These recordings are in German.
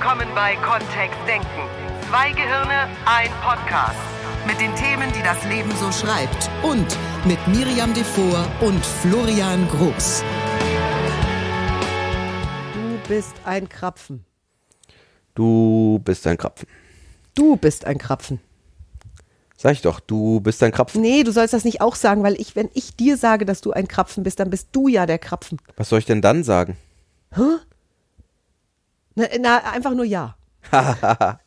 willkommen bei Kontext Denken. Zwei Gehirne, ein Podcast. Mit den Themen, die das Leben so schreibt. Und mit Miriam Devor und Florian Groß. Du bist ein Krapfen. Du bist ein Krapfen. Du bist ein Krapfen. Sag ich doch, du bist ein Krapfen. Nee, du sollst das nicht auch sagen, weil ich, wenn ich dir sage, dass du ein Krapfen bist, dann bist du ja der Krapfen. Was soll ich denn dann sagen? Na, na einfach nur ja.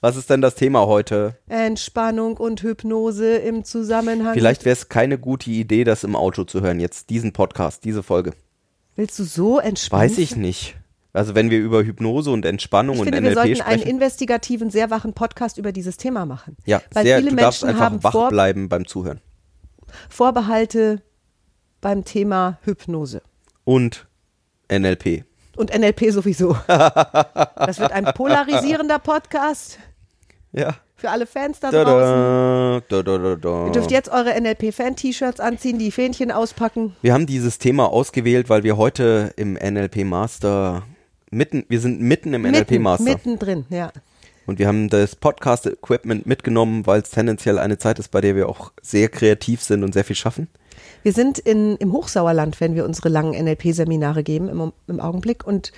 Was ist denn das Thema heute? Entspannung und Hypnose im Zusammenhang. Vielleicht wäre es keine gute Idee, das im Auto zu hören, jetzt diesen Podcast, diese Folge. Willst du so entspannen? Weiß ich nicht. Also wenn wir über Hypnose und Entspannung Ich und finde, wir NLP sollten einen sprechen. investigativen, sehr wachen Podcast über dieses Thema machen. Ja, Weil sehr, viele du darfst Menschen einfach haben wach Vor bleiben beim Zuhören. Vorbehalte beim Thema Hypnose. Und NLP. Und NLP sowieso. Das wird ein polarisierender Podcast Ja. für alle Fans da draußen. da, da, da. Ihr dürft jetzt eure NLP-Fan-T-Shirts anziehen, die Fähnchen auspacken. Wir haben dieses Thema ausgewählt, weil wir heute im NLP Master mitten, wir sind mitten im NLP Mitten, Master. mittendrin, ja. Und wir haben das Podcast-Equipment mitgenommen, weil es tendenziell eine Zeit ist, bei der wir auch sehr kreativ sind und sehr viel schaffen. Wir sind in, im Hochsauerland, wenn wir unsere langen NLP-Seminare geben im, im Augenblick. Und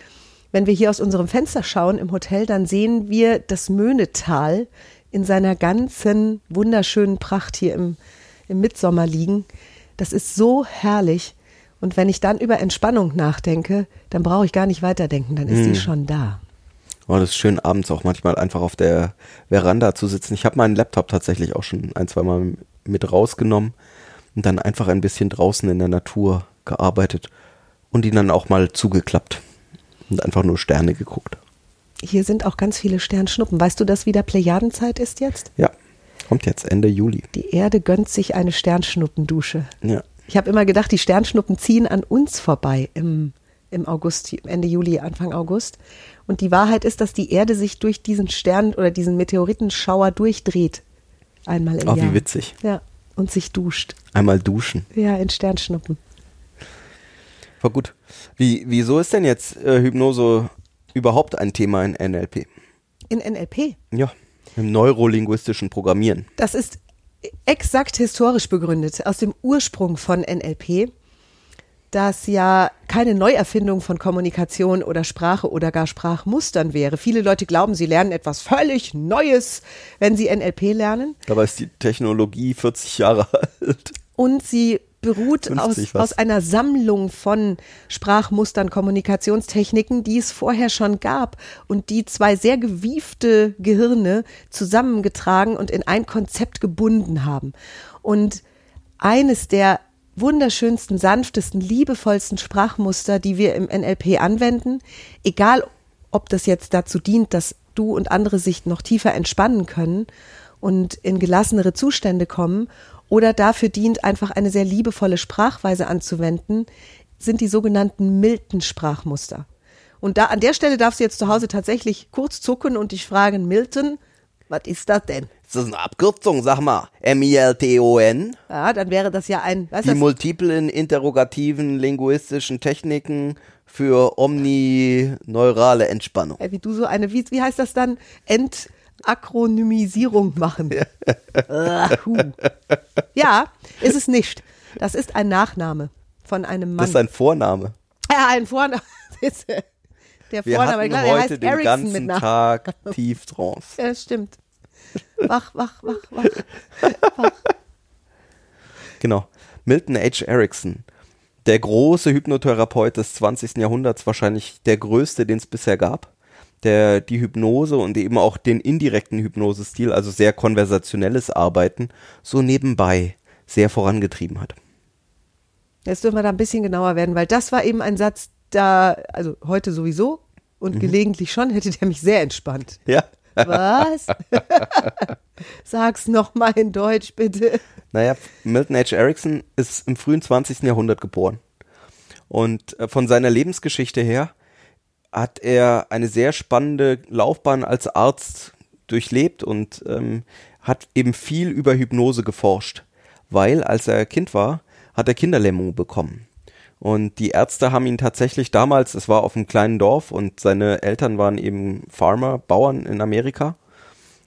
wenn wir hier aus unserem Fenster schauen im Hotel, dann sehen wir das Möhnetal in seiner ganzen wunderschönen Pracht hier im, im Mitsommer liegen. Das ist so herrlich. Und wenn ich dann über Entspannung nachdenke, dann brauche ich gar nicht weiterdenken, dann ist Hm. die schon da. Oh, das ist schön, abends auch manchmal einfach auf der Veranda zu sitzen. Ich habe meinen Laptop tatsächlich auch schon ein, zwei Mal mit rausgenommen und dann einfach ein bisschen draußen in der Natur gearbeitet und ihn dann auch mal zugeklappt und einfach nur Sterne geguckt. Hier sind auch ganz viele Sternschnuppen. Weißt du, dass wieder Plejadenzeit ist jetzt? Ja, kommt jetzt Ende Juli. Die Erde gönnt sich eine Sternschnuppendusche. Ja. Ich habe immer gedacht, die Sternschnuppen ziehen an uns vorbei im, im August, Ende Juli, Anfang August. Und die Wahrheit ist, dass die Erde sich durch diesen Stern oder diesen Meteoritenschauer durchdreht. Einmal im Oh, Jahr. wie witzig. Ja, und sich duscht. Einmal duschen. Ja, in Sternschnuppen. War gut. Wie, wieso ist denn jetzt äh, Hypnose überhaupt ein Thema in NLP? In NLP. Ja, im neurolinguistischen Programmieren. Das ist exakt historisch begründet, aus dem Ursprung von NLP, das ja keine Neuerfindung von Kommunikation oder Sprache oder gar Sprachmustern wäre. Viele Leute glauben, sie lernen etwas völlig Neues, wenn sie NLP lernen. Dabei ist die Technologie 40 Jahre alt. Und sie beruht 50 aus, aus einer Sammlung von Sprachmustern, Kommunikationstechniken, die es vorher schon gab und die zwei sehr gewiefte Gehirne zusammengetragen und in ein Konzept gebunden haben. Und eines der wunderschönsten, sanftesten, liebevollsten Sprachmuster, die wir im NLP anwenden, egal ob das jetzt dazu dient, dass du und andere sich noch tiefer entspannen können und in gelassenere Zustände kommen oder dafür dient, einfach eine sehr liebevolle Sprachweise anzuwenden, sind die sogenannten milden Sprachmuster. Und da an der Stelle darfst du jetzt zu Hause tatsächlich kurz zucken und dich fragen, Milton, was ist das denn? Ist das eine Abkürzung, sag mal? M-I-L-T-O-N? Ja, dann wäre das ja ein, was Die das? multiplen interrogativen linguistischen Techniken für omnineurale Entspannung. Wie du so eine, wie, wie heißt das dann? Entakronymisierung machen. Ja, ist es nicht. Das ist ein Nachname von einem Mann. Das ist ein Vorname. ja, ein Vorname. Der Wir Vorname, hatten klar, der heute heißt den Ericsson ganzen. Tag Tieftrance. Ja, stimmt. Wach, wach, wach, wach. Genau. Milton H. Erickson. Der große Hypnotherapeut des 20. Jahrhunderts, wahrscheinlich der größte, den es bisher gab, der die Hypnose und eben auch den indirekten Hypnosestil, also sehr konversationelles Arbeiten, so nebenbei sehr vorangetrieben hat. Jetzt dürfen wir da ein bisschen genauer werden, weil das war eben ein Satz, da, also heute sowieso und gelegentlich schon, hätte der mich sehr entspannt. Ja. Was? Sag's noch mal in Deutsch, bitte. Naja, Milton H. Erickson ist im frühen 20. Jahrhundert geboren. Und äh, von seiner Lebensgeschichte her hat er eine sehr spannende Laufbahn als Arzt durchlebt und ähm, hat eben viel über Hypnose geforscht. Weil, als er Kind war, hat er Kinderlähmung bekommen. Und die Ärzte haben ihn tatsächlich damals, es war auf einem kleinen Dorf und seine Eltern waren eben Farmer, Bauern in Amerika.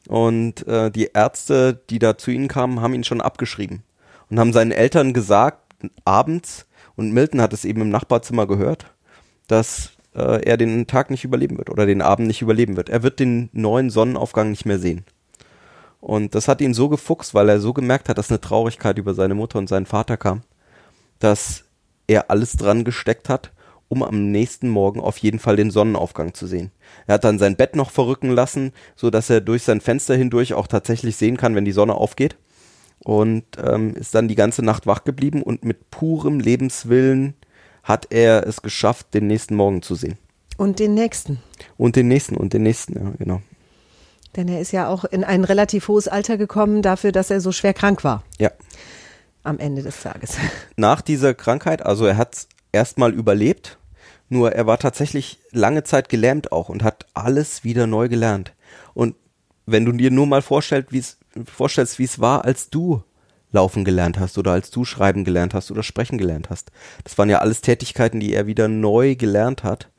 Und äh, die Ärzte, die da zu ihnen kamen, haben ihn schon abgeschrieben und haben seinen Eltern gesagt, abends, und Milton hat es eben im Nachbarzimmer gehört, dass äh, er den Tag nicht überleben wird oder den Abend nicht überleben wird. Er wird den neuen Sonnenaufgang nicht mehr sehen. Und das hat ihn so gefuchst, weil er so gemerkt hat, dass eine Traurigkeit über seine Mutter und seinen Vater kam, dass er alles dran gesteckt hat, um am nächsten Morgen auf jeden Fall den Sonnenaufgang zu sehen. Er hat dann sein Bett noch verrücken lassen, so dass er durch sein Fenster hindurch auch tatsächlich sehen kann, wenn die Sonne aufgeht. Und ähm, ist dann die ganze Nacht wach geblieben und mit purem Lebenswillen hat er es geschafft, den nächsten Morgen zu sehen. Und den nächsten. Und den nächsten und den nächsten, ja, genau. Denn er ist ja auch in ein relativ hohes Alter gekommen dafür, dass er so schwer krank war. Ja. Am Ende des Tages. Nach dieser Krankheit, also er hat erstmal überlebt, nur er war tatsächlich lange Zeit gelähmt auch und hat alles wieder neu gelernt. Und wenn du dir nur mal vorstellst, wie es vorstellst, wie es war, als du laufen gelernt hast oder als du schreiben gelernt hast oder sprechen gelernt hast. Das waren ja alles Tätigkeiten, die er wieder neu gelernt hat,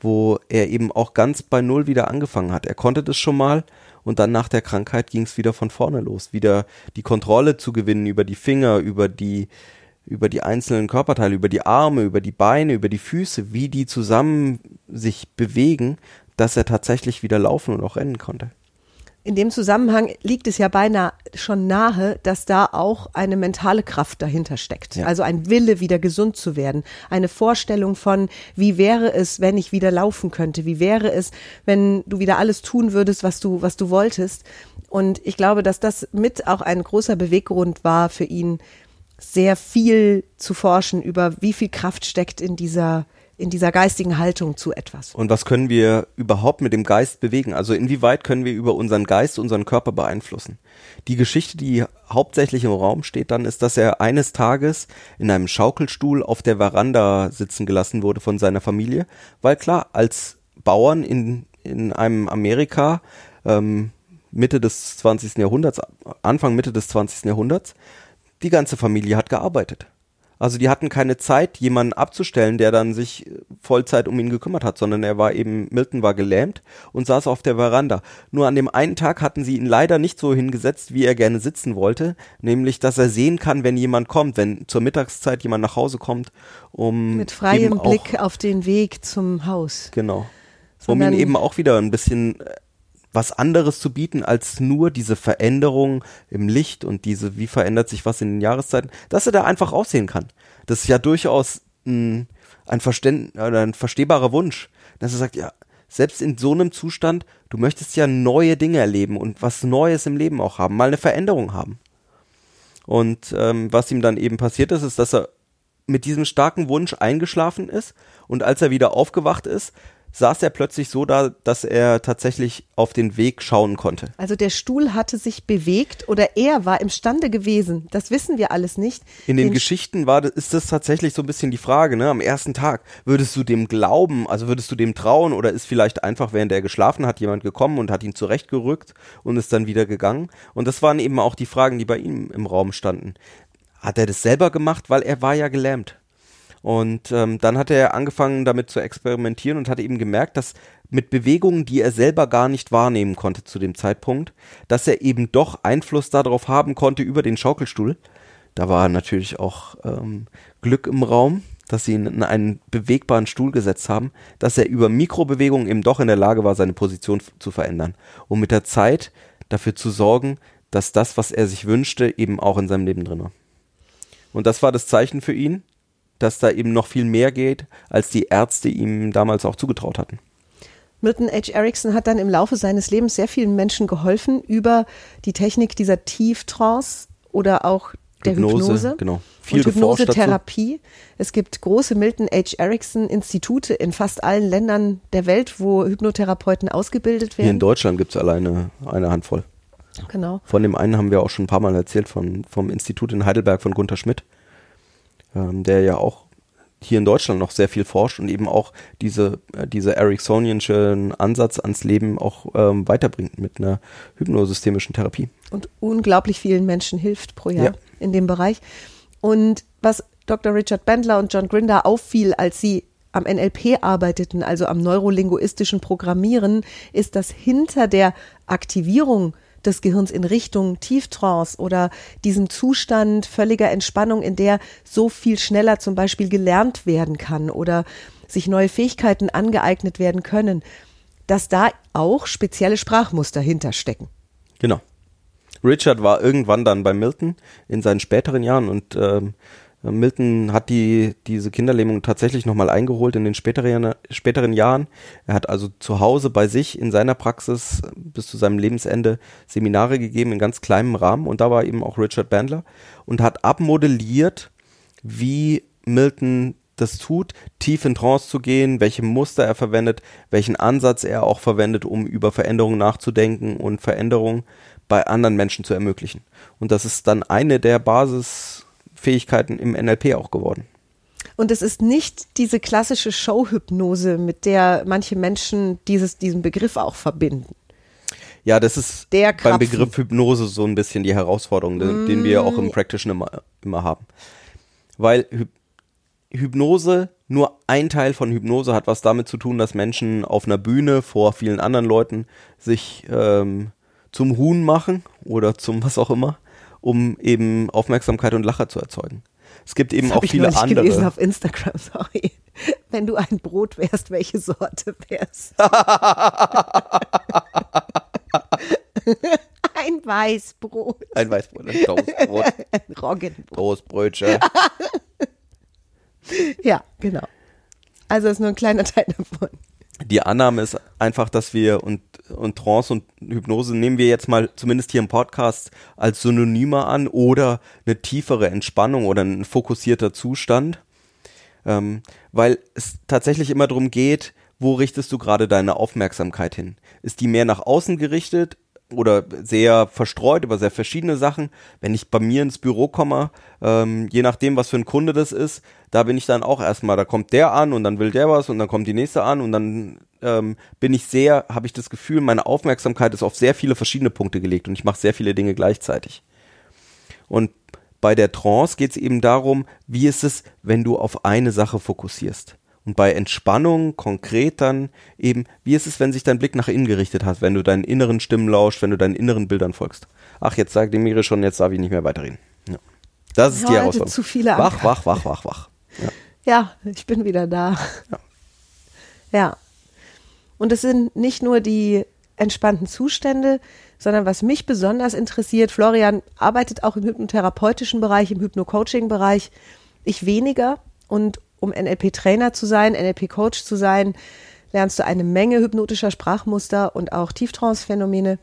wo er eben auch ganz bei Null wieder angefangen hat. Er konnte das schon mal und dann nach der Krankheit ging es wieder von vorne los, wieder die Kontrolle zu gewinnen über die Finger, über die über die einzelnen Körperteile, über die Arme, über die Beine, über die Füße, wie die zusammen sich bewegen, dass er tatsächlich wieder laufen und auch rennen konnte. In dem Zusammenhang liegt es ja beinahe schon nahe, dass da auch eine mentale Kraft dahinter steckt. Ja. Also ein Wille, wieder gesund zu werden. Eine Vorstellung von, wie wäre es, wenn ich wieder laufen könnte? Wie wäre es, wenn du wieder alles tun würdest, was du, was du wolltest? Und ich glaube, dass das mit auch ein großer Beweggrund war für ihn, sehr viel zu forschen über wie viel Kraft steckt in dieser in dieser geistigen Haltung zu etwas. Und was können wir überhaupt mit dem Geist bewegen? Also inwieweit können wir über unseren Geist, unseren Körper beeinflussen? Die Geschichte, die hauptsächlich im Raum steht dann, ist, dass er eines Tages in einem Schaukelstuhl auf der Veranda sitzen gelassen wurde von seiner Familie, weil klar, als Bauern in, in einem Amerika ähm, Mitte des 20. Jahrhunderts, Anfang Mitte des 20. Jahrhunderts, die ganze Familie hat gearbeitet. Also die hatten keine Zeit, jemanden abzustellen, der dann sich Vollzeit um ihn gekümmert hat, sondern er war eben, Milton war gelähmt und saß auf der Veranda. Nur an dem einen Tag hatten sie ihn leider nicht so hingesetzt, wie er gerne sitzen wollte, nämlich, dass er sehen kann, wenn jemand kommt, wenn zur Mittagszeit jemand nach Hause kommt, um Mit freiem Blick auf den Weg zum Haus. Genau. Um Sondern- ihn eben auch wieder ein bisschen äh, was anderes zu bieten als nur diese Veränderung im Licht und diese, wie verändert sich was in den Jahreszeiten, dass er da einfach aussehen kann. Das ist ja durchaus ein, ein, Verständ, ein verstehbarer Wunsch, dass er sagt, ja, selbst in so einem Zustand, du möchtest ja neue Dinge erleben und was Neues im Leben auch haben, mal eine Veränderung haben. Und ähm, was ihm dann eben passiert ist, ist, dass er mit diesem starken Wunsch eingeschlafen ist und als er wieder aufgewacht ist, saß er plötzlich so da, dass er tatsächlich auf den Weg schauen konnte. Also der Stuhl hatte sich bewegt oder er war imstande gewesen. Das wissen wir alles nicht. In den Den Geschichten war, ist das tatsächlich so ein bisschen die Frage, ne? Am ersten Tag, würdest du dem glauben, also würdest du dem trauen oder ist vielleicht einfach, während er geschlafen hat, jemand gekommen und hat ihn zurechtgerückt und ist dann wieder gegangen? Und das waren eben auch die Fragen, die bei ihm im Raum standen. Hat er das selber gemacht, weil er war ja gelähmt? Und ähm, dann hat er angefangen damit zu experimentieren und hat eben gemerkt, dass mit Bewegungen, die er selber gar nicht wahrnehmen konnte zu dem Zeitpunkt, dass er eben doch Einfluss darauf haben konnte über den Schaukelstuhl. Da war natürlich auch ähm, Glück im Raum, dass sie ihn in einen bewegbaren Stuhl gesetzt haben, dass er über Mikrobewegungen eben doch in der Lage war, seine Position zu verändern, um mit der Zeit dafür zu sorgen, dass das, was er sich wünschte, eben auch in seinem Leben drin war. Und das war das Zeichen für ihn, dass da eben noch viel mehr geht, als die Ärzte ihm damals auch zugetraut hatten. Milton H. Erickson hat dann im Laufe seines Lebens sehr vielen Menschen geholfen über die Technik dieser Tieftrance oder auch der Hypnose, genau. Viel und. Hypnosetherapie. Es gibt große Milton H. Erickson Institute in fast allen Ländern der Welt, wo Hypnotherapeuten ausgebildet Hier in werden. Deutschland gibt es alleine eine Handvoll. Genau. Von dem einen haben wir auch schon ein paar Mal erzählt, von, vom Institut in Heidelberg von Gunther Schmidt, ähm, der ja auch hier in Deutschland noch sehr viel forscht und eben auch diese, äh, diese Ericksonianschen Ansatz ans Leben auch ähm, weiterbringt mit einer hypnosystemischen Therapie. und unglaublich vielen Menschen hilft pro Jahr Ja. in dem Bereich. Und was Dr. Richard Bandler und John Grinder auffiel, als sie am NLP arbeiteten, also am neurolinguistischen Programmieren, ist, dass hinter der Aktivierung des Gehirns in Richtung Tieftrance oder diesem Zustand völliger Entspannung, in der so viel schneller zum Beispiel gelernt werden kann oder sich neue Fähigkeiten angeeignet werden können, dass da auch spezielle Sprachmuster hinterstecken. Genau. Richard war irgendwann dann bei Milton in seinen späteren Jahren und ähm, Milton hat die, diese Kinderlähmung tatsächlich nochmal eingeholt in den späteren, späteren Jahren. Er hat also zu Hause bei sich in seiner Praxis bis zu seinem Lebensende Seminare gegeben in ganz kleinem Rahmen und da war eben auch Richard Bandler und hat abmodelliert, wie Milton das tut, tief in Trance zu gehen, welche Muster er verwendet, welchen Ansatz er auch verwendet, um über Veränderungen nachzudenken und Veränderungen bei anderen Menschen zu ermöglichen. Und das ist dann eine der Basis Fähigkeiten im NLP auch geworden. Und es ist nicht diese klassische Showhypnose, mit der manche Menschen dieses, diesen Begriff auch verbinden. Ja, das ist Der beim. Begriff Hypnose so ein bisschen die Herausforderung, den, den wir auch im Mm. Practitioner immer, immer haben. Weil Hy Hypnose, nur ein Teil von Hypnose hat was damit zu tun, dass Menschen auf einer Bühne vor vielen anderen Leuten sich ähm, zum Huhn machen oder zum was auch immer, um eben Aufmerksamkeit und Lacher zu erzeugen. Es gibt eben Das auch ich viele neulich gelesen andere. auf Instagram, sorry. Wenn du ein Brot wärst, welche Sorte wär's? ein Weißbrot, Ein Weißbrot, ein Toastbrot, ein Roggenbrot. Toastbrötchen. Ja, genau. Also ist nur ein kleiner Teil davon. die Annahme ist einfach, dass wir und, und Trance und Hypnose nehmen wir jetzt mal zumindest hier im Podcast als Synonyme an oder eine tiefere Entspannung oder ein fokussierter Zustand, ähm, weil es tatsächlich immer darum geht, wo richtest du gerade deine Aufmerksamkeit hin? Ist die mehr nach außen gerichtet oder sehr verstreut über sehr verschiedene Sachen? Wenn ich bei mir ins Büro komme, ähm, je nachdem, was für ein Kunde das ist, da bin ich dann auch erstmal, da kommt der an und dann will der was und dann kommt die nächste an und dann ähm, bin ich sehr, habe ich das Gefühl, meine Aufmerksamkeit ist auf sehr viele verschiedene Punkte gelegt und ich mache sehr viele Dinge gleichzeitig. Und bei der Trance geht es eben darum, wie ist es, wenn du auf eine Sache fokussierst. Und bei Entspannung konkret dann eben, wie ist es, wenn sich dein Blick nach innen gerichtet hat, wenn du deinen inneren Stimmen lauscht, wenn du deinen inneren Bildern folgst. Ach, jetzt sagt die Miri schon, jetzt darf ich nicht mehr weiterreden. Ja. Das ist die Heute Herausforderung. zu viele wach, wach, wach, wach, wach. Ja. Ja, ich bin wieder da. Ja. Ja. Und es sind nicht nur die entspannten Zustände, sondern was mich besonders interessiert, Florian arbeitet auch im hypnotherapeutischen Bereich, im Hypno-Coaching-Bereich, ich weniger. Und um NLP-Trainer zu sein, NLP-Coach zu sein, lernst du eine Menge hypnotischer Sprachmuster und auch Tieftrance-Phänomene.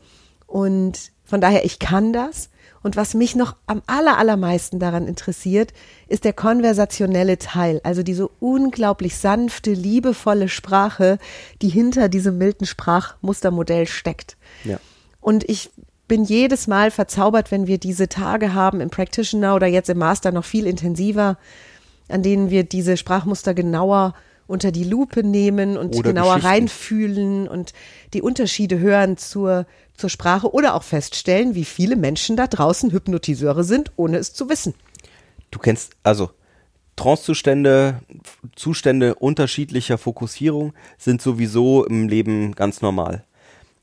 Und von daher, ich kann das. Und was mich noch am aller, allermeisten daran interessiert, ist der konversationelle Teil. Also diese unglaublich sanfte, liebevolle Sprache, die hinter diesem milden Sprachmustermodell steckt. Ja. Und ich bin jedes Mal verzaubert, wenn wir diese Tage haben im Practitioner oder jetzt im Master noch viel intensiver, an denen wir diese Sprachmuster genauer unter die Lupe nehmen und Oder genauer reinfühlen und die Unterschiede hören zur, zur Sprache oder auch feststellen, wie viele Menschen da draußen Hypnotiseure sind, ohne es zu wissen. Du kennst, also Trancezustände, Zustände unterschiedlicher Fokussierung sind sowieso im Leben ganz normal.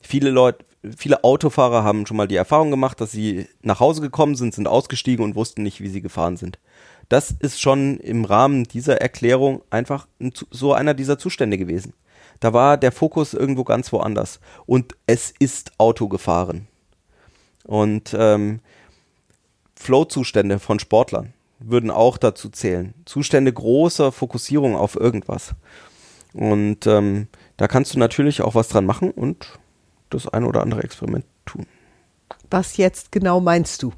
Viele Leute, viele Autofahrer haben schon mal die Erfahrung gemacht, dass sie nach Hause gekommen sind, sind ausgestiegen und wussten nicht, wie sie gefahren sind. Das ist schon im Rahmen dieser Erklärung einfach so einer dieser Zustände gewesen. Da war der Fokus irgendwo ganz woanders. Und es ist Auto gefahren. Und ähm, Flow-Zustände von Sportlern würden auch dazu zählen. Zustände großer Fokussierung auf irgendwas. Und ähm, da kannst du natürlich auch was dran machen und das ein oder andere Experiment tun. Was jetzt genau meinst du?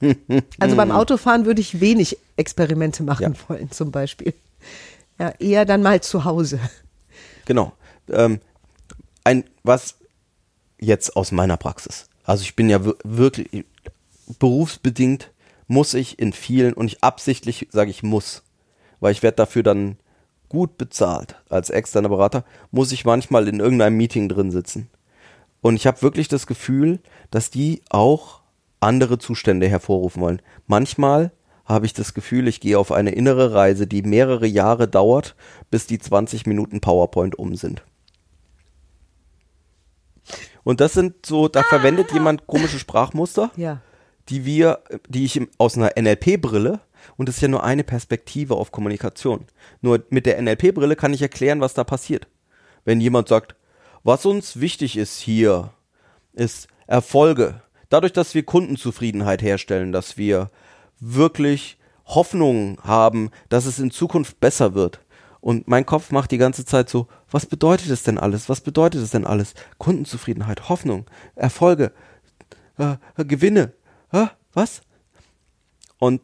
Also beim Autofahren würde ich wenig Experimente machen Ja. wollen, zum Beispiel. Ja, eher dann mal zu Hause. Genau. Ähm, ein, was jetzt aus meiner Praxis. Also ich bin ja wir- wirklich berufsbedingt muss ich in vielen und ich absichtlich sage ich muss, weil ich werde dafür dann gut bezahlt als externer Berater, muss ich manchmal in irgendeinem Meeting drin sitzen. Und ich habe wirklich das Gefühl, dass die auch andere Zustände hervorrufen wollen. Manchmal habe ich das Gefühl, ich gehe auf eine innere Reise, die mehrere Jahre dauert, bis die 20 Minuten PowerPoint um sind. Und das sind so, da verwendet jemand komische Sprachmuster, Ja. die wir, die ich aus einer NLP-Brille, und das ist ja nur eine Perspektive auf Kommunikation. Nur mit der NLP-Brille kann ich erklären, was da passiert. Wenn jemand sagt, was uns wichtig ist hier, ist Erfolge. Dadurch, dass wir Kundenzufriedenheit herstellen, dass wir wirklich Hoffnung haben, dass es in Zukunft besser wird. Und mein Kopf macht die ganze Zeit so, was bedeutet es denn alles? Was bedeutet es denn alles? Kundenzufriedenheit, Hoffnung, Erfolge, äh, äh, Gewinne. Hä? Was? Und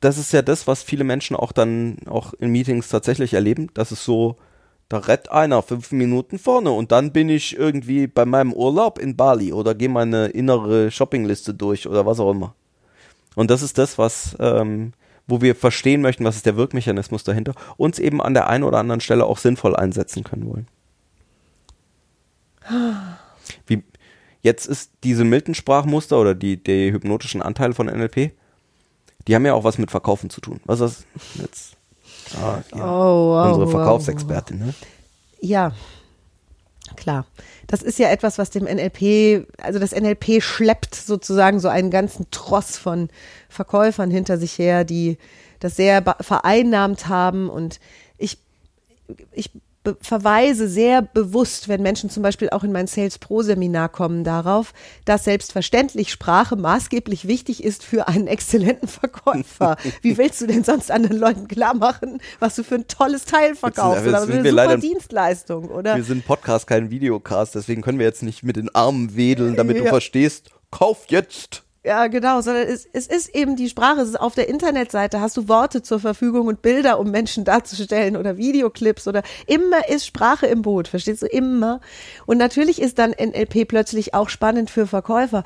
das ist ja das, was viele Menschen auch dann auch in Meetings tatsächlich erleben. Das ist so, da rett einer fünf Minuten vorne und dann bin ich irgendwie bei meinem Urlaub in Bali oder gehe meine innere Shoppingliste durch oder was auch immer. Und das ist das, was, ähm, wo wir verstehen möchten, was ist der Wirkmechanismus dahinter, uns eben an der einen oder anderen Stelle auch sinnvoll einsetzen können wollen. Wie, jetzt ist diese Milton-Sprachmuster oder die, die hypnotischen Anteile von NLP, die haben ja auch was mit Verkaufen zu tun. Was ist jetzt? Ah, ja. Oh, wow, Unsere wow, Verkaufsexpertin, ne? Ja, klar. Das ist ja etwas, was dem NLP, also das NLP schleppt sozusagen so einen ganzen Tross von Verkäufern hinter sich her, die das sehr vereinnahmt haben. Und ich, ich verweise sehr bewusst, wenn Menschen zum Beispiel auch in mein Sales Pro Seminar kommen, darauf, dass selbstverständlich Sprache maßgeblich wichtig ist für einen exzellenten Verkäufer. Wie willst du denn sonst anderen Leuten klar machen, was du für ein tolles Teil verkaufst jetzt oder sind eine wir super leider- Dienstleistung oder Wir sind Podcast, kein Videocast, deswegen können wir jetzt nicht mit den Armen wedeln, damit du Ja. verstehst, kauf jetzt. Ja, genau, sondern es, es ist eben die Sprache. Es ist auf der Internetseite hast du Worte zur Verfügung und Bilder, um Menschen darzustellen oder Videoclips oder immer ist Sprache im Boot, verstehst du? Immer. Und natürlich ist dann NLP plötzlich auch spannend für Verkäufer.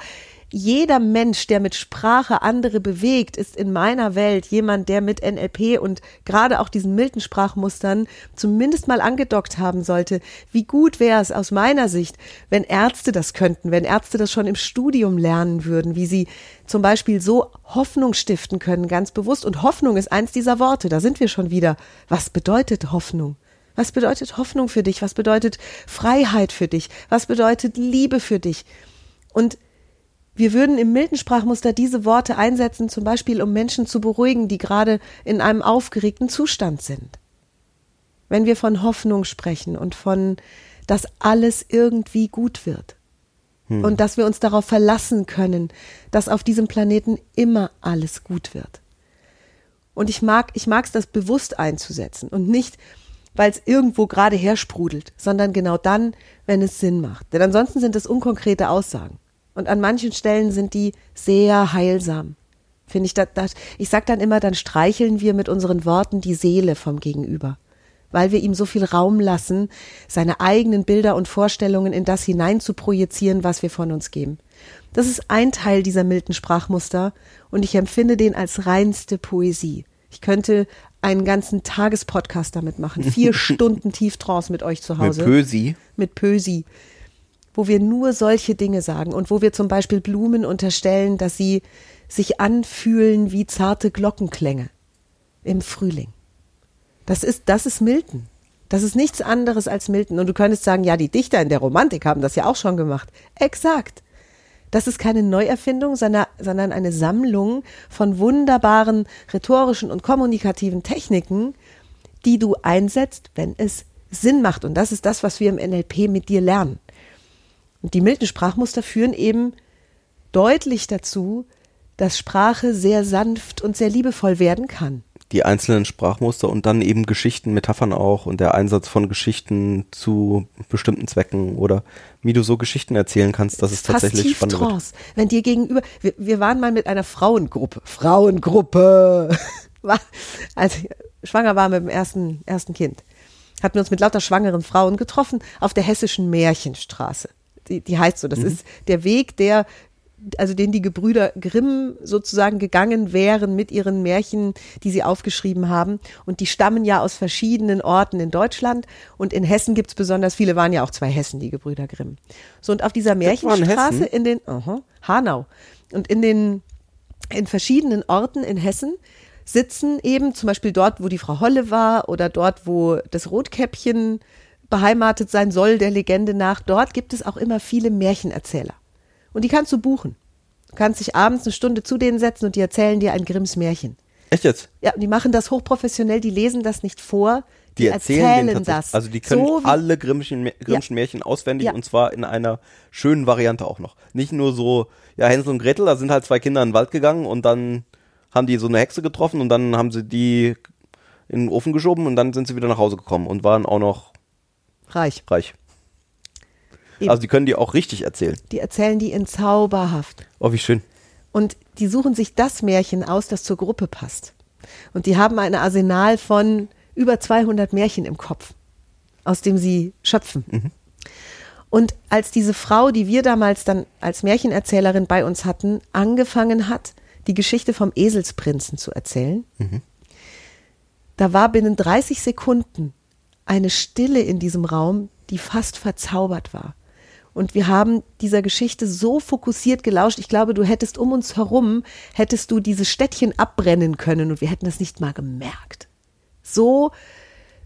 Jeder Mensch, der mit Sprache andere bewegt, ist in meiner Welt jemand, der mit NLP und gerade auch diesen Milton-Sprachmustern zumindest mal angedockt haben sollte. Wie gut wäre es aus meiner Sicht, wenn Ärzte das könnten, wenn Ärzte das schon im Studium lernen würden, wie sie zum Beispiel so Hoffnung stiften können, ganz bewusst. Und Hoffnung ist eins dieser Worte. Da sind wir schon wieder. Was bedeutet Hoffnung? Was bedeutet Hoffnung für dich? Was bedeutet Freiheit für dich? Was bedeutet Liebe für dich? Und wir würden im Milton-Sprachmuster diese Worte einsetzen, zum Beispiel um Menschen zu beruhigen, die gerade in einem aufgeregten Zustand sind. Wenn wir von Hoffnung sprechen und von, dass alles irgendwie gut wird. Und dass wir uns darauf verlassen können, dass auf diesem Planeten immer alles gut wird. Und ich mag, ich mag es, das bewusst einzusetzen und nicht, weil es irgendwo gerade hersprudelt, sondern genau dann, wenn es Sinn macht. Denn ansonsten sind es unkonkrete Aussagen. Und an manchen Stellen sind die sehr heilsam. Finde ich, das, das, ich sag dann immer, dann streicheln wir mit unseren Worten die Seele vom Gegenüber. Weil wir ihm so viel Raum lassen, seine eigenen Bilder und Vorstellungen in das hinein zu projizieren, was wir von uns geben. Das ist ein Teil dieser milden Sprachmuster und ich empfinde den als reinste Poesie. Ich könnte einen ganzen Tagespodcast damit machen. Vier Stunden Tieftrance mit euch zu Mit Hause Pösi. mit Pösi, wo wir nur solche Dinge sagen und wo wir zum Beispiel Blumen unterstellen, dass sie sich anfühlen wie zarte Glockenklänge im Frühling. Das ist, das ist Milton. Das ist nichts anderes als Milton. Und du könntest sagen, ja, die Dichter in der Romantik haben das ja auch schon gemacht. Exakt. Das ist keine Neuerfindung, sondern, sondern eine Sammlung von wunderbaren rhetorischen und kommunikativen Techniken, die du einsetzt, wenn es Sinn macht. Und das ist das, was wir im NLP mit dir lernen. Und die milden Sprachmuster führen eben deutlich dazu, dass Sprache sehr sanft und sehr liebevoll werden kann. Die einzelnen Sprachmuster und dann eben Geschichten, Metaphern auch und der Einsatz von Geschichten zu bestimmten Zwecken oder wie du so Geschichten erzählen kannst, dass es tatsächlich tief spannend wird. Trance. Wenn dir gegenüber, wir, wir waren mal mit einer Frauengruppe, Frauengruppe, als ich schwanger war mit dem ersten, ersten Kind, hatten wir uns mit lauter schwangeren Frauen getroffen auf der hessischen Märchenstraße. Die, die heißt so, das Mhm. ist der Weg, der also den die Gebrüder Grimm sozusagen gegangen wären mit ihren Märchen, die sie aufgeschrieben haben. Und die stammen ja aus verschiedenen Orten in Deutschland. Und in Hessen gibt's besonders viele, waren ja auch zwei Hessen, die Gebrüder Grimm. So, und auf dieser Märchenstraße Hessen? in den, aha, Hanau. Und in den in verschiedenen Orten in Hessen sitzen eben, zum Beispiel dort, wo die Frau Holle war oder dort, wo das Rotkäppchen beheimatet sein soll, der Legende nach. Dort gibt es auch immer viele Märchenerzähler. Und die kannst du buchen. Du kannst dich abends eine Stunde zu denen setzen und die erzählen dir ein Grimms Märchen. Echt jetzt? Ja, und die machen das hochprofessionell, die lesen das nicht vor, die, Die erzählen, erzählen, das. Also die können so alle Grimmschen, Grimmschen Märchen auswendig Ja. und zwar in einer schönen Variante auch noch. Nicht nur so, ja, Hänsel und Gretel, da sind halt zwei Kinder in den Wald gegangen und dann haben die so eine Hexe getroffen und dann haben sie die in den Ofen geschoben und dann sind sie wieder nach Hause gekommen und waren auch noch reich. reich. Eben. Also die können die auch richtig erzählen. Die erzählen die in zauberhaft. Oh, wie schön. Und die suchen sich das Märchen aus, das zur Gruppe passt. Und die haben ein Arsenal von über 200 Märchen im Kopf, aus dem sie schöpfen. Und als diese Frau, die wir damals dann als Märchenerzählerin bei uns hatten, angefangen hat, die Geschichte vom Eselsprinzen zu erzählen, da war binnen 30 Sekunden eine Stille in diesem Raum, die fast verzaubert war. Und wir haben dieser Geschichte so fokussiert gelauscht. Ich glaube, du hättest um uns herum, hättest du diese Städtchen abbrennen können und wir hätten das nicht mal gemerkt. So,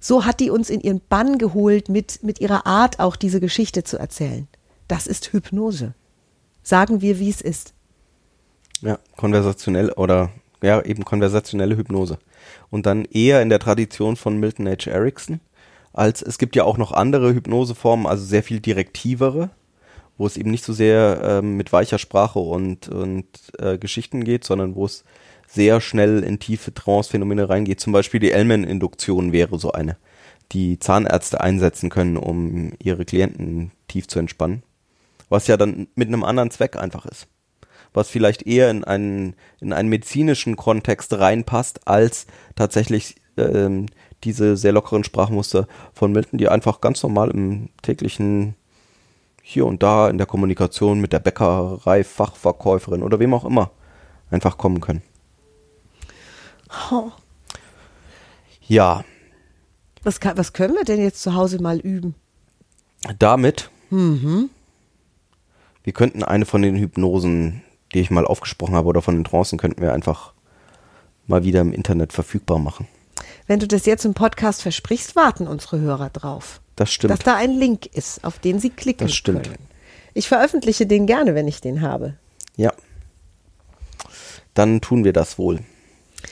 so hat die uns in ihren Bann geholt, mit, mit ihrer Art auch diese Geschichte zu erzählen. Das ist Hypnose. Sagen wir, wie es ist. Ja, konversationell oder ja, eben konversationelle Hypnose. Und dann eher in der Tradition von Milton H. Erickson, als es gibt ja auch noch andere Hypnoseformen, also sehr viel direktivere, wo es eben nicht so sehr ähm, mit weicher Sprache und, und äh, Geschichten geht, sondern wo es sehr schnell in tiefe Trance-Phänomene reingeht. Zum Beispiel die Ellman-Induktion wäre so eine, die Zahnärzte einsetzen können, um ihre Klienten tief zu entspannen. Was ja dann mit einem anderen Zweck einfach ist was vielleicht eher in einen, in einen medizinischen Kontext reinpasst, als tatsächlich ähm, diese sehr lockeren Sprachmuster von Milton, die einfach ganz normal im täglichen hier und da in der Kommunikation mit der Bäckerei, Fachverkäuferin oder wem auch immer einfach kommen können. Oh, Ja, was, kann, was können wir denn jetzt zu Hause mal üben? damit, wir könnten eine von den Hypnosen, die ich mal aufgesprochen habe, oder von den Trancen, könnten wir einfach mal wieder im Internet verfügbar machen. Wenn du das jetzt im Podcast versprichst, warten unsere Hörer drauf. Das stimmt. Dass da ein Link ist, auf den sie klicken Das stimmt. können. Ich veröffentliche den gerne, wenn ich den habe. Ja. Dann tun wir das wohl.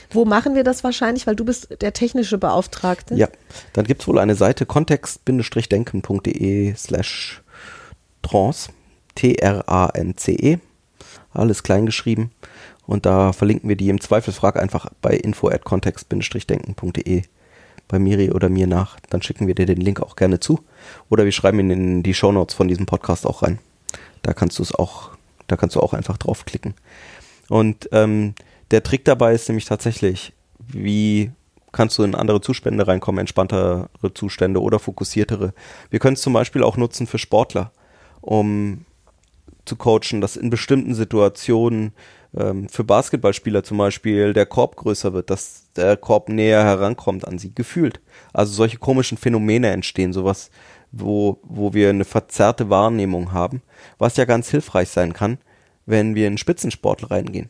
Wo machen wir das wahrscheinlich? Weil du bist der technische Beauftragte. Ja. Dann gibt es wohl eine Seite kontext-denken.de slash trance. T-R-A-N-C-E. Alles klein geschrieben. Und da verlinken wir die im Zweifelsfrag einfach bei info at kontext-denken.de bei Miri oder mir nach. Dann schicken wir dir den Link auch gerne zu. Oder wir schreiben ihn in die Shownotes von diesem Podcast auch rein. Da kannst du es auch, da kannst du auch einfach draufklicken. Und ähm, der Trick dabei ist nämlich tatsächlich, wie kannst du in andere Zustände reinkommen, entspanntere Zustände oder fokussiertere. Wir können es zum Beispiel auch nutzen für Sportler, um zu coachen, dass in bestimmten Situationen ähm, für Basketballspieler zum Beispiel der Korb größer wird, dass der Korb näher herankommt an sie, gefühlt. Also solche komischen Phänomene entstehen, sowas, wo, wo wir eine verzerrte Wahrnehmung haben, was ja ganz hilfreich sein kann, wenn wir in Spitzensport reingehen.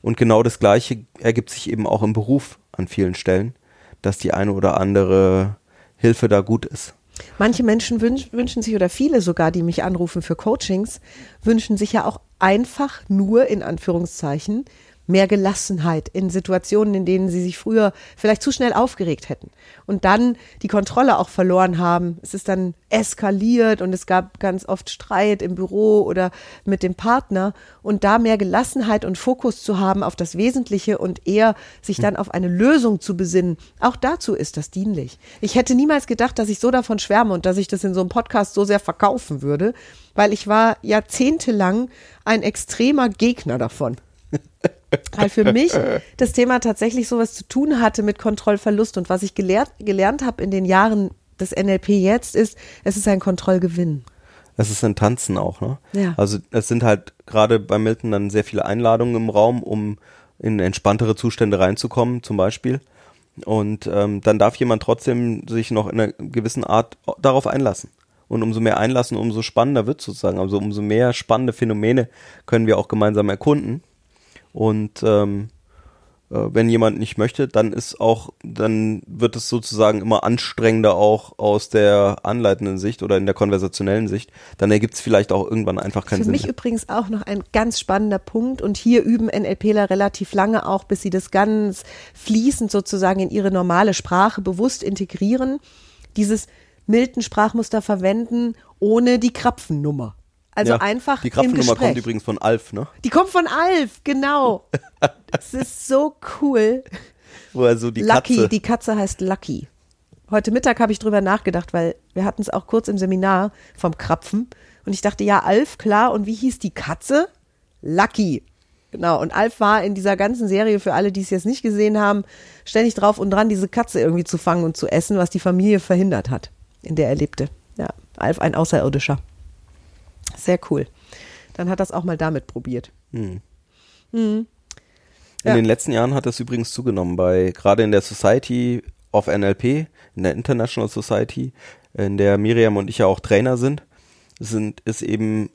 Und genau das Gleiche ergibt sich eben auch im Beruf an vielen Stellen, dass die eine oder andere Hilfe da gut ist. Manche Menschen wünsch, wünschen sich, oder viele sogar, die mich anrufen für Coachings, wünschen sich ja auch einfach nur, in Anführungszeichen, mehr Gelassenheit in Situationen, in denen sie sich früher vielleicht zu schnell aufgeregt hätten und dann die Kontrolle auch verloren haben. Es ist dann eskaliert und es gab ganz oft Streit im Büro oder mit dem Partner und da mehr Gelassenheit und Fokus zu haben auf das Wesentliche und eher sich dann auf eine Lösung zu besinnen. Auch dazu ist das dienlich. Ich hätte niemals gedacht, dass ich so davon schwärme und dass ich das in so einem Podcast so sehr verkaufen würde, weil ich war jahrzehntelang ein extremer Gegner davon. Weil für mich das Thema tatsächlich sowas zu tun hatte mit Kontrollverlust. Und was ich gelehrt, gelernt habe in den Jahren des NLP jetzt ist, es ist ein Kontrollgewinn. Es ist ein Tanzen auch, ne? Ja. Also es sind halt gerade bei Milton dann sehr viele Einladungen im Raum, um in entspanntere Zustände reinzukommen, zum Beispiel. Und ähm, dann darf jemand trotzdem sich noch in einer gewissen Art darauf einlassen. Und umso mehr einlassen, umso spannender wird sozusagen. Also umso mehr spannende Phänomene können wir auch gemeinsam erkunden. Und ähm, äh, wenn jemand nicht möchte, dann ist auch, dann wird es sozusagen immer anstrengender auch aus der anleitenden Sicht oder in der konversationellen Sicht. Dann ergibt es vielleicht auch irgendwann einfach keinen Für Sinn. mich mehr. übrigens auch noch ein ganz spannender Punkt und hier üben NLPler relativ lange auch, bis sie das ganz fließend sozusagen in ihre normale Sprache bewusst integrieren. Dieses Milton-Sprachmuster verwenden ohne die Krapfennummer. Also Ja, einfach Die Gespräch. kommt übrigens von Alf, ne? Die kommt von Alf, genau. Das ist so cool. Wo er so die Lucky, Katze. die Katze heißt Lucky. Heute Mittag habe ich drüber nachgedacht, weil wir hatten es auch kurz im Seminar vom Krapfen. Und ich dachte, ja, Alf, klar. Und wie hieß die Katze? Lucky. Genau. Und Alf war in dieser ganzen Serie, für alle, die es jetzt nicht gesehen haben, ständig drauf und dran, diese Katze irgendwie zu fangen und zu essen, was die Familie verhindert hat, in der er lebte. Ja, Alf ein Außerirdischer. Sehr cool. Dann hat das auch mal damit probiert. In Ja. den letzten Jahren hat das übrigens zugenommen, bei gerade in der Society of NLP, in der International Society, in der Miriam und ich ja auch Trainer sind, sind ist eben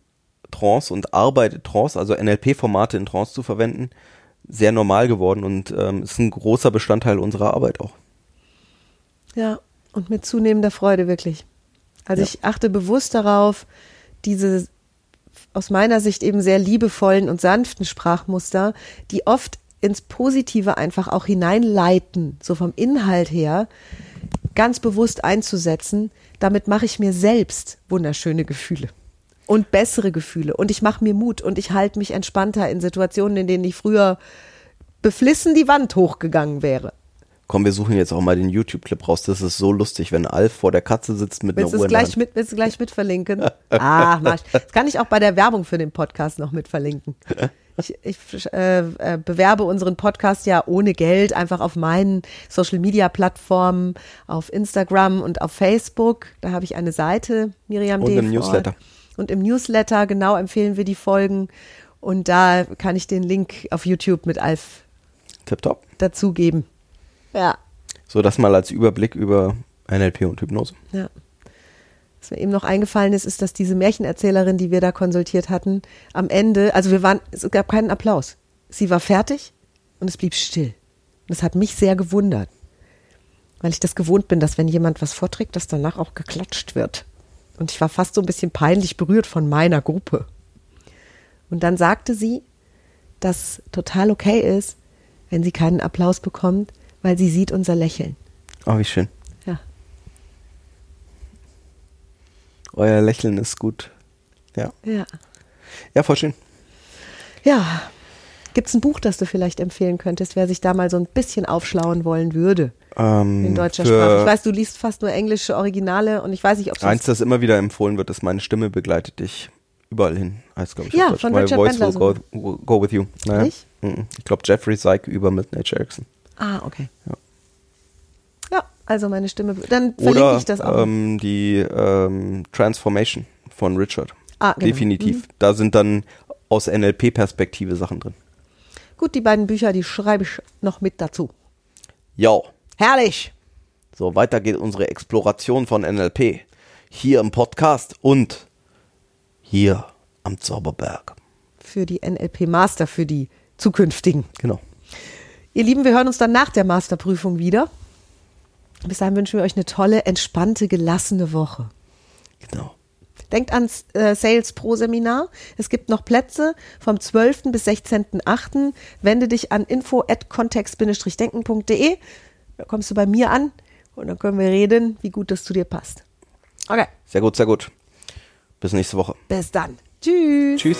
Trance und Arbeit in Trance, also NLP-Formate in Trance zu verwenden, sehr normal geworden und ähm, ist ein großer Bestandteil unserer Arbeit auch. Ja, und mit zunehmender Freude wirklich. Also Ja. ich achte bewusst darauf, diese aus meiner Sicht eben sehr liebevollen und sanften Sprachmuster, die oft ins Positive einfach auch hineinleiten, so vom Inhalt her, ganz bewusst einzusetzen. Damit mache ich mir selbst wunderschöne Gefühle und bessere Gefühle und ich mache mir Mut und ich halte mich entspannter in Situationen, in denen ich früher beflissen die Wand hochgegangen wäre. Komm, wir suchen jetzt auch mal den YouTube-Clip raus. Das ist so lustig, wenn Alf vor der Katze sitzt mit Willst einer Uhr gleich mit, willst du gleich mit verlinken? Ah, mach ich. Das kann ich auch bei der Werbung für den Podcast noch mit verlinken. Ich, ich äh, äh, bewerbe unseren Podcast ja ohne Geld einfach auf meinen Social Media Plattformen, auf Instagram und auf Facebook. Da habe ich eine Seite, Miriam Und im D. Newsletter. Und im Newsletter, genau, empfehlen wir die Folgen. Und da kann ich den Link auf YouTube mit Alf Tipptopp. dazugeben. Ja. So, das mal als Überblick über NLP und Hypnose. Ja. Was mir eben noch eingefallen ist, ist, dass diese Märchenerzählerin, die wir da konsultiert hatten, am Ende, also wir waren, es gab keinen Applaus. Sie war fertig und es blieb still. Und das hat mich sehr gewundert. Weil ich das gewohnt bin, dass wenn jemand was vorträgt, dass danach auch geklatscht wird. Und ich war fast so ein bisschen peinlich berührt von meiner Gruppe. Und dann sagte sie, dass es total okay ist, wenn sie keinen Applaus bekommt, weil sie sieht unser Lächeln. Oh, wie schön. Ja. Euer Lächeln ist gut. Ja. Ja. Ja, voll schön. Ja. Gibt es ein Buch, das du vielleicht empfehlen könntest, wer sich da mal so ein bisschen aufschlauen wollen würde Ähm, in deutscher Sprache? Ich weiß, du liest fast nur englische Originale und ich weiß nicht, ob es Eins, das immer wieder empfohlen wird, ist meine Stimme begleitet dich überall hin. Heißt, glaube ich, Ja, auf Deutsch. von My Richard voice will go, go with you. Naja. Mhm. Ich glaube, Jeffrey Syke über Milton H. Erickson. Ah, okay. Ja. Ja, also meine Stimme. Dann verlinke Oder ich das auch. ähm, die ähm, Transformation von Richard. Ah, genau. Definitiv. Da sind dann aus NLP-Perspektive Sachen drin. Gut, die beiden Bücher, die schreibe ich noch mit dazu. Ja. Herrlich. So, weiter geht unsere Exploration von NLP. Hier im Podcast und hier am Zauberberg. Für die NLP Master, für die zukünftigen. Genau. Ihr Lieben, wir hören uns dann nach der Masterprüfung wieder. Bis dahin wünschen wir euch eine tolle, entspannte, gelassene Woche. Genau. Denkt ans äh, Sales Pro Seminar. Es gibt noch Plätze vom 12. bis 16.8. Wende dich an info at kontext-denken.de. Da kommst du bei mir an und dann können wir reden, wie gut das zu dir passt. Okay, Sehr gut, sehr gut. Bis nächste Woche. bis dann. Tschüss. Tschüss.